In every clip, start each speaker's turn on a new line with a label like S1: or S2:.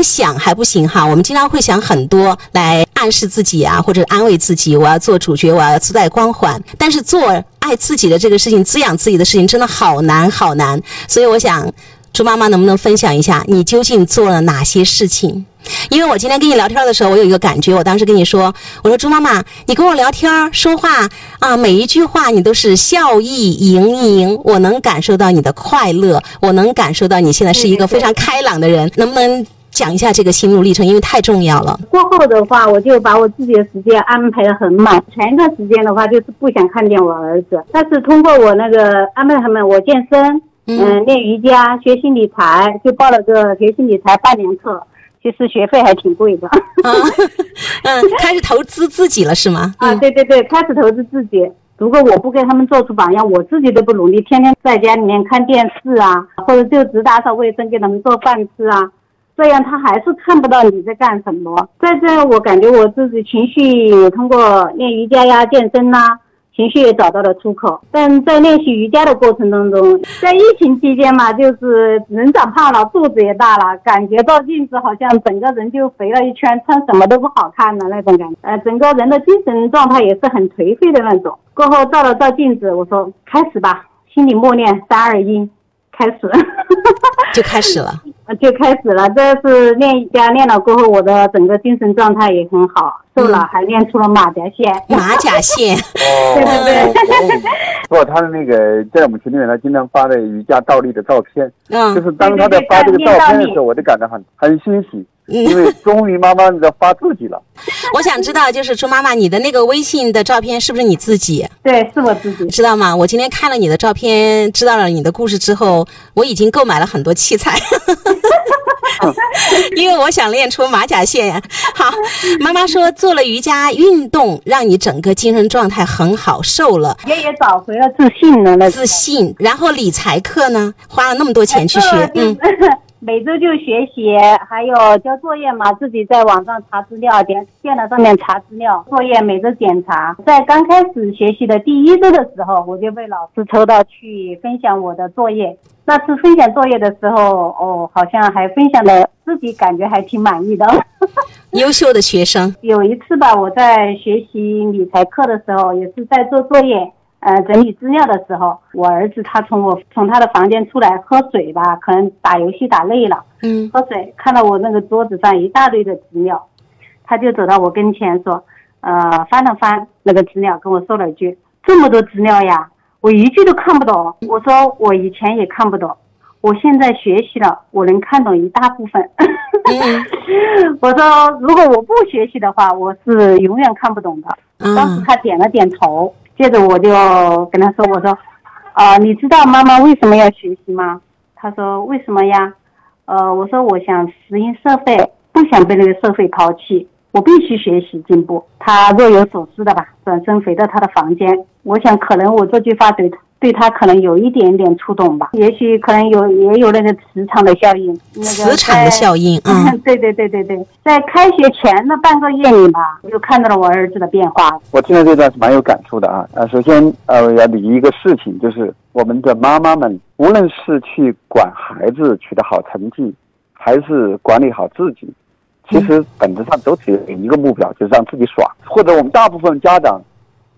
S1: 光想还不行哈，我们经常会想很多来暗示自己啊，或者安慰自己，我要做主角，我要自带光环。但是做爱自己的这个事情，滋养自己的事情，真的好难好难。所以我想，朱妈妈能不能分享一下，你究竟做了哪些事情？因为我今天跟你聊天的时候，我有一个感觉，我当时跟你说，我说朱妈妈，你跟我聊天说话啊，每一句话你都是笑意盈盈，我能感受到你的快乐，我能感受到你现在是一个非常开朗的人，能不能讲一下这个心路历程？因为太重要了。
S2: 过后的话，我就把我自己的时间安排的很满，前一段时间的话就是不想看见我儿子，但是通过我那个安排他们，我健身，嗯，练瑜伽，学习理财，就报了个学习理财半年课。其实学费还挺贵的，
S1: 嗯，开始投资自己了是吗？
S2: 啊，对对对，开始投资自己。如果我不给他们做出榜样，我自己都不努力，天天在家里面看电视啊，或者就只打扫卫生，给他们做饭吃啊，这样他还是看不到你在干什么。在这，我感觉我自己情绪通过练瑜伽呀、健身呐。情绪也找到了出口，但在练习瑜伽的过程当中，在疫情期间嘛，就是人长胖了，肚子也大了，感觉到镜子好像整个人就肥了一圈，穿什么都不好看的那种感觉，呃，整个人的精神状态也是很颓废的那种。过后照了照镜子，我说开始吧，心里默念三二一，开始，
S1: 就开始了。
S2: 就开始了，这是练瑜伽练了过后，我的整个精神状态也很好，瘦了，还练出了马甲线。
S1: 马甲线，
S2: 对对对。
S3: 不，他的那个在我们群里面，他经常发的瑜伽倒立的照片，嗯，就是当他在发这个照片的时候，我就感到很很欣喜，因为终于妈妈在发自己了。
S1: 我想知道，就是朱妈妈，你的那个微信的照片是不是你自己？
S2: 对，是我自己。
S1: 知道吗？我今天看了你的照片，知道了你的故事之后，我已经购买了很多器材。因为我想练出马甲线呀。好，妈妈说做了瑜伽运动，让你整个精神状态很好，瘦了，
S2: 也也找回了自信了。
S1: 自信。然后理财课呢，花了那么多钱去学，嗯。
S2: 每周就学习，还有交作业嘛，自己在网上查资料，电电脑上面查资料，作业每周检查。在刚开始学习的第一周的时候，我就被老师抽到去分享我的作业。那次分享作业的时候，哦，好像还分享的自己感觉还挺满意的。
S1: 优秀的学生。
S2: 有一次吧，我在学习理财课的时候，也是在做作业。呃，整理资料的时候，我儿子他从我从他的房间出来喝水吧，可能打游戏打累了，嗯，喝水看到我那个桌子上一大堆的资料，他就走到我跟前说，呃，翻了翻那个资料，跟我说了一句：“这么多资料呀，我一句都看不懂。”我说：“我以前也看不懂，我现在学习了，我能看懂一大部分。”我说：“如果我不学习的话，我是永远看不懂的。”当时他点了点头。接着我就跟他说：“我说，啊，你知道妈妈为什么要学习吗？”他说：“为什么呀？”呃，我说：“我想适应社会，不想被那个社会抛弃，我必须学习进步。”他若有所思的吧，转身回到他的房间。我想，可能我这句话对他。对他可能有一点点触动吧，也许可能有也有那个磁场的效应，
S1: 磁场的效应，嗯，
S2: 对对对对对，在开学前的半个月里吧，我就看到了我儿子的变化。
S3: 我听了这段是蛮有感触的啊啊，首先呃要理一个事情，就是我们的妈妈们，无论是去管孩子取得好成绩，还是管理好自己，其实本质上都只有一个目标，就是让自己爽。或者我们大部分家长。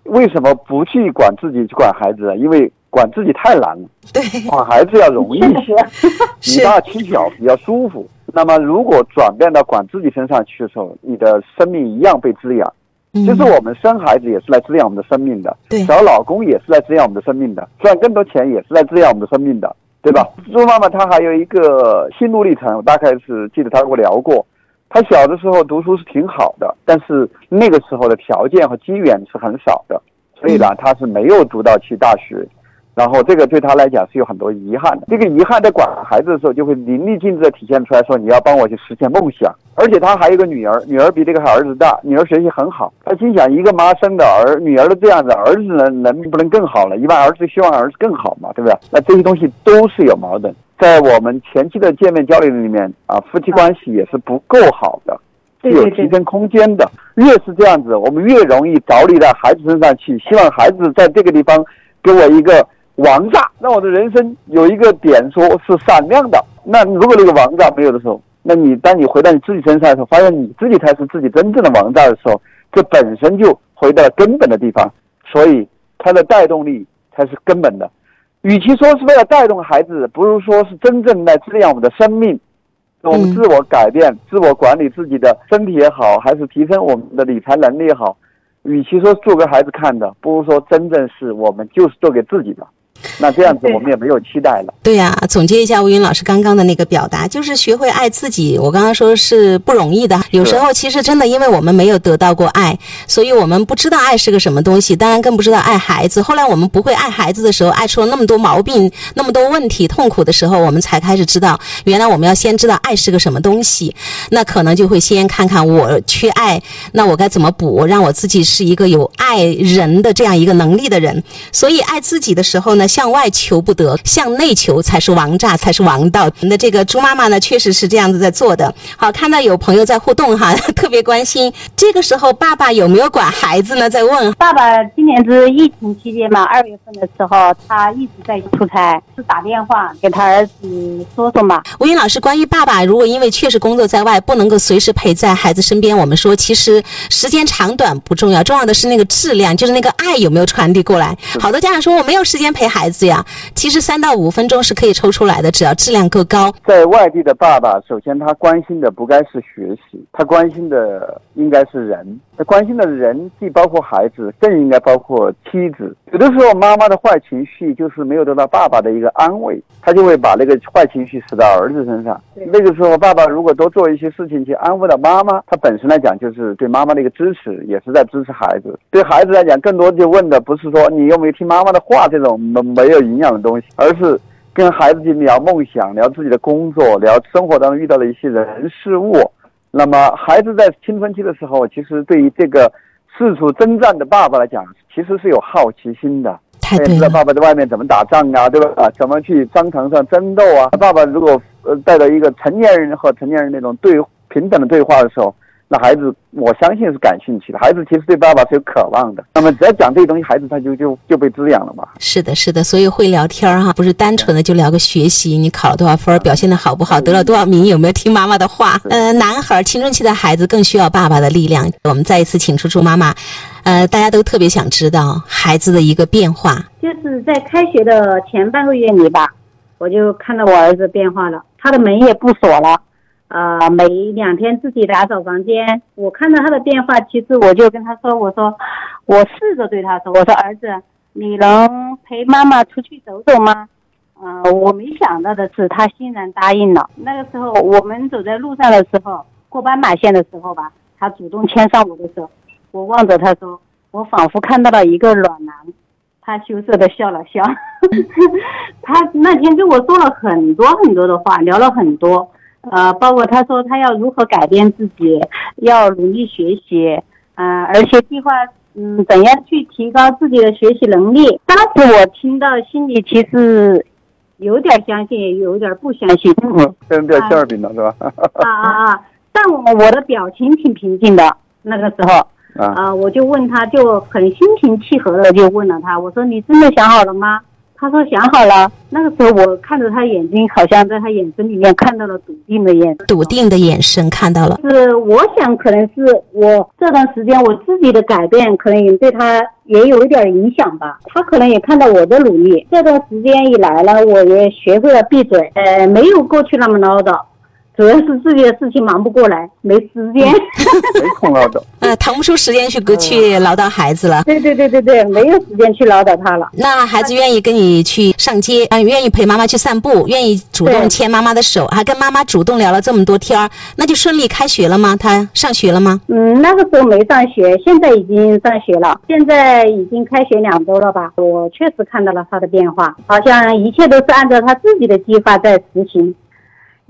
S3: 为什么不去管自己去管孩子？因为管自己太难了。
S1: 对，
S3: 管孩子要容易一些，以大欺小比较舒服。那么如果转变到管自己身上去的时候，你的生命一样被滋养。其实我们生孩子也是来滋养我们的生命的，找老公也是来滋养我们的生命的，赚更多钱也是来滋养我们的生命的，对吧？朱妈妈她还有一个心路历程，我大概是记得她跟我聊过。他小的时候读书是挺好的，但是那个时候的条件和机缘是很少的，所以呢，他是没有读到去大学，然后这个对他来讲是有很多遗憾的。这个遗憾在管孩子的时候就会淋漓尽致的体现出来，说你要帮我去实现梦想。而且他还有一个女儿，女儿比这个儿子大，女儿学习很好。他心想，一个妈生的儿女儿都这样子，儿子能能不能更好了？一般儿子希望儿子更好嘛，对不对？那这些东西都是有矛盾。在我们前期的见面交流里面啊，夫妻关系也是不够好的，是有提升空间的。越是这样子，我们越容易着力在孩子身上去，希望孩子在这个地方给我一个王炸，让我的人生有一个点说是闪亮的。那如果那个王炸没有的时候，那你当你回到你自己身上的时候，发现你自己才是自己真正的王炸的时候，这本身就回到了根本的地方。所以，它的带动力才是根本的。与其说是为了带动孩子，不如说是真正来滋养我们的生命，我们自我改变、自我管理自己的身体也好，还是提升我们的理财能力也好。与其说做给孩子看的，不如说真正是我们就是做给自己的。那这样子我们也没有期待了。
S1: 对呀，总结一下吴云老师刚刚的那个表达，就是学会爱自己。我刚刚说是不容易的，有时候其实真的因为我们没有得到过爱，所以我们不知道爱是个什么东西，当然更不知道爱孩子。后来我们不会爱孩子的时候，爱出了那么多毛病、那么多问题、痛苦的时候，我们才开始知道，原来我们要先知道爱是个什么东西。那可能就会先看看我缺爱，那我该怎么补，让我自己是一个有爱人的这样一个能力的人。所以爱自己的时候呢？向外求不得，向内求才是王炸，才是王道。那这个猪妈妈呢，确实是这样子在做的。好，看到有朋友在互动哈，特别关心。这个时候，爸爸有没有管孩子呢？在问。
S2: 爸爸今年是疫情期间嘛，二月份的时候，他一直在出差，是打电话给他儿子说说嘛。
S1: 吴云老师，关于爸爸，如果因为确实工作在外，不能够随时陪在孩子身边，我们说其实时间长短不重要，重要的是那个质量，就是那个爱有没有传递过来。好多家长说我没有时间陪孩。孩子呀，其实三到五分钟是可以抽出来的，只要质量够高。
S3: 在外地的爸爸，首先他关心的不该是学习，他关心的应该是人。他关心的人既包括孩子，更应该包括妻子。有的时候，妈妈的坏情绪就是没有得到爸爸的一个安慰，他就会把那个坏情绪使到儿子身上。那个时候，爸爸如果多做一些事情去安慰到妈妈，他本身来讲就是对妈妈的一个支持，也是在支持孩子。对孩子来讲，更多就问的不是说你有没有听妈妈的话这种没没有营养的东西，而是跟孩子去聊梦想、聊自己的工作、聊生活当中遇到的一些人事物。那么，孩子在青春期的时候，其实对于这个四处征战的爸爸来讲，其实是有好奇心的。
S1: 太对了。
S3: 爸爸在外面怎么打仗啊？对吧？啊，怎么去商场上争斗啊？爸爸如果呃带着一个成年人和成年人那种对平等的对话的时候。那孩子，我相信是感兴趣的。孩子其实对爸爸是有渴望的。那么只要讲这些东西，孩子他就就就被滋养了嘛。
S1: 是的，是的。所以会聊天儿哈，不是单纯的就聊个学习，你考了多少分，表现的好不好，得了多少名，有没有听妈妈的话？呃，男孩青春期的孩子更需要爸爸的力量。我们再一次请出猪妈妈，呃，大家都特别想知道孩子的一个变化。
S2: 就是在开学的前半个月里吧，我就看到我儿子变化了，他的门也不锁了。呃，每两天自己打扫房间，我看到他的变化，其实我就跟他说，我说，我试着对他说，我说儿子，你能陪妈妈出去走走吗？呃，我没想到的是，他欣然答应了。那个时候，我们走在路上的时候，过斑马线的时候吧，他主动牵上我的手，我望着他说，我仿佛看到了一个暖男，他羞涩的笑了笑，他那天跟我说了很多很多的话，聊了很多。呃，包括他说他要如何改变自己，要努力学习，嗯，而且计划嗯怎样去提高自己的学习能力。当时我听到心里其实有点相信，也有点不相信。
S3: 嗯，跟掉馅儿饼了是吧？
S2: 啊 啊啊！但我我的表情挺平静的。那个时候啊，我就问他，就很心平气和的就问了他，我说你真的想好了吗？他说想好了。那个时候我看着他眼睛，好像在他眼神里面看到了笃定的眼，
S1: 笃定的眼神看到了。
S2: 是，我想可能是我这段时间我自己的改变，可能也对他也有一点影响吧。他可能也看到我的努力。这段时间以来呢，我也学会了闭嘴，呃，没有过去那么唠叨。主要是自己的事情忙不过来，没时间，
S3: 没空唠叨，
S1: 呃，腾不出时间去去唠叨孩子了。
S2: 对对对对对，没有时间去唠叨他了。
S1: 那孩子愿意跟你去上街，啊，愿意陪妈妈去散步，愿意主动牵妈妈的手，还跟妈妈主动聊了这么多天儿，那就顺利开学了吗？他上学了吗？
S2: 嗯，那个时候没上学，现在已经上学了，现在已经开学两周了吧？我确实看到了他的变化，好像一切都是按照他自己的计划在实行。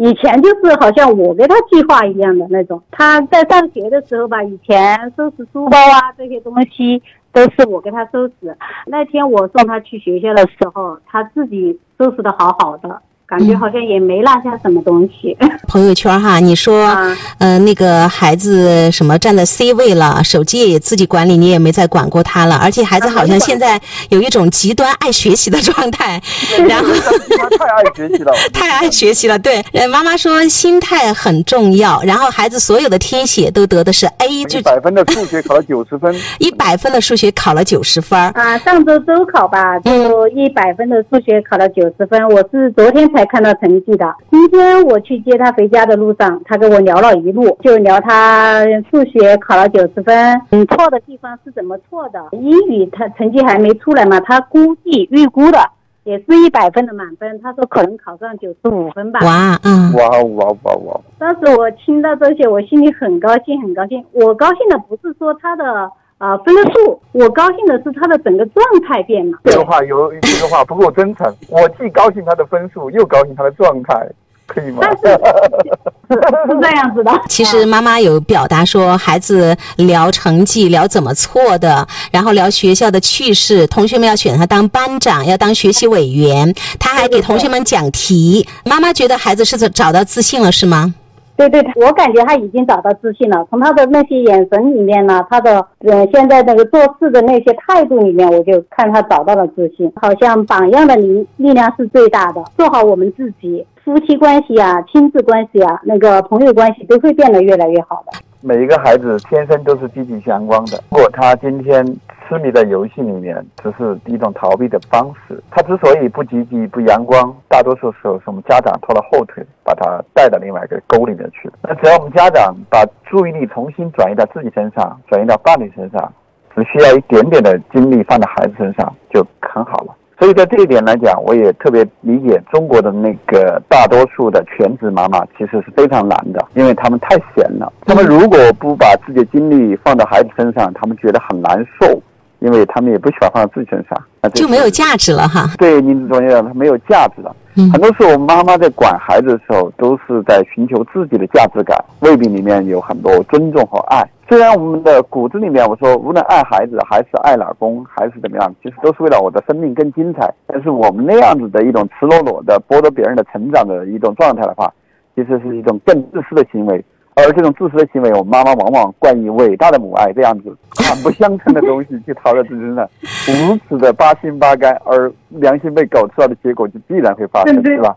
S2: 以前就是好像我给他计划一样的那种。他在上学的时候吧，以前收拾书包啊这些东西都是我给他收拾。那天我送他去学校的时候，他自己收拾的好好的。感觉好像也没落下什么东西。
S1: 朋友圈哈，你说，嗯，那个孩子什么站在 C 位了，手机也自己管理，你也没再管过他了，而且孩子好像现在有一种极端爱学习的状态，然后
S3: 太爱学习了，
S1: 太爱学习了。对，妈妈说心态很重要，然后孩子所有的听写都得的是 A，
S3: 就一百分的数学考了九十分，
S1: 一百分的数学考了九十分。
S2: 啊，上周周考吧，就一百分的数学考了九十分，我是昨天才看到成绩的。今天我去接他回家的路上，他跟我聊了一路，就聊他数学考了九十分，嗯，错的地方是怎么错的？英语他成绩还没出来嘛，他估计预估的也是一百分的满分，他说可能考上九十五分吧。
S1: 哇，嗯，
S3: 哇哇哇哇！
S2: 当时我听到这些，我心里很高兴，很高兴。我高兴的不是说他的。啊，分数！我高兴的是他的整个状态变了。
S3: 这个话有这个话不够真诚。我既高兴他的分数，又高兴他的状态，可以吗？
S2: 是这样子的。
S1: 其实妈妈有表达说，孩子聊成绩，聊怎么错的，然后聊学校的趣事，同学们要选他当班长，要当学习委员，他还给同学们讲题。妈妈觉得孩子是找到自信了，是吗？
S2: 对对，我感觉他已经找到自信了。从他的那些眼神里面呢，他的呃现在那个做事的那些态度里面，我就看他找到了自信。好像榜样的力力量是最大的。做好我们自己，夫妻关系啊、亲子关系啊、那个朋友关系都会变得越来越好的。
S3: 每一个孩子天生都是积极阳光的。如果他今天。痴迷在游戏里面，只是一种逃避的方式。他之所以不积极、不阳光，大多数时候是我们家长拖了后腿，把他带到另外一个沟里面去那只要我们家长把注意力重新转移到自己身上，转移到伴侣身上，只需要一点点的精力放在孩子身上，就很好了。所以在这一点来讲，我也特别理解中国的那个大多数的全职妈妈，其实是非常难的，因为他们太闲了。他们如果不把自己的精力放到孩子身上，他们觉得很难受。因为他们也不喜欢放在自己身上，
S1: 就没有价值了哈。
S3: 对，您总结的，他没有价值了。很多时候，妈妈在管孩子的时候，都是在寻求自己的价值感，未必里面有很多尊重和爱。虽然我们的骨子里面，我说无论爱孩子还是爱老公还是怎么样，其实都是为了我的生命更精彩。但是我们那样子的一种赤裸裸的剥夺别人的成长的一种状态的话，其实是一种更自私的行为。而这种自私的行为，我妈妈往往冠以伟大的母爱这样子很不相称的东西去讨论自己身的，如此的八心八肝，而良心被狗吃了的结果就必然会发生，是吧？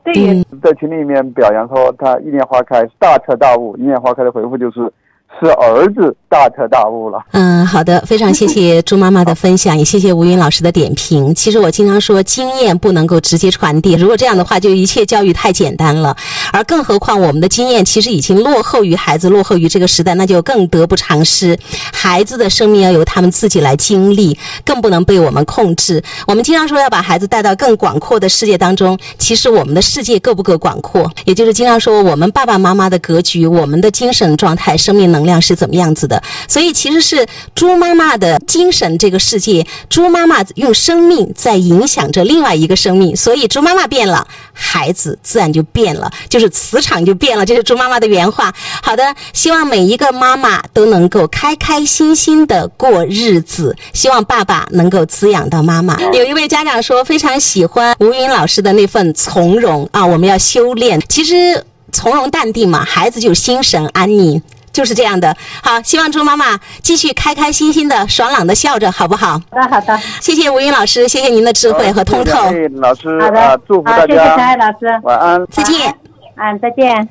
S3: 在群里面表扬说他一念花开大彻大悟，一念花开的回复就是。是儿子大彻大悟了。
S1: 嗯，好的，非常谢谢 朱妈妈的分享，也谢谢吴云老师的点评。其实我经常说，经验不能够直接传递，如果这样的话，就一切教育太简单了。而更何况，我们的经验其实已经落后于孩子，落后于这个时代，那就更得不偿失。孩子的生命要由他们自己来经历，更不能被我们控制。我们经常说要把孩子带到更广阔的世界当中，其实我们的世界够不够广阔？也就是经常说，我们爸爸妈妈的格局，我们的精神状态，生命能。量是怎么样子的？所以其实是猪妈妈的精神这个世界，猪妈妈用生命在影响着另外一个生命，所以猪妈妈变了，孩子自然就变了，就是磁场就变了。这是猪妈妈的原话。好的，希望每一个妈妈都能够开开心心的过日子，希望爸爸能够滋养到妈妈。有一位家长说非常喜欢吴云老师的那份从容啊，我们要修炼。其实从容淡定嘛，孩子就心神安宁。就是这样的，好，希望猪妈妈继续开开心心的、爽朗的笑着，好不好？
S2: 好的，好的。
S1: 谢谢吴云老师，谢谢您的智慧和通透。
S3: 谢谢老师，
S2: 好的，
S3: 祝福大家。
S2: 谢谢陈爱老师，
S3: 晚安，
S1: 再见。
S2: 嗯，再见。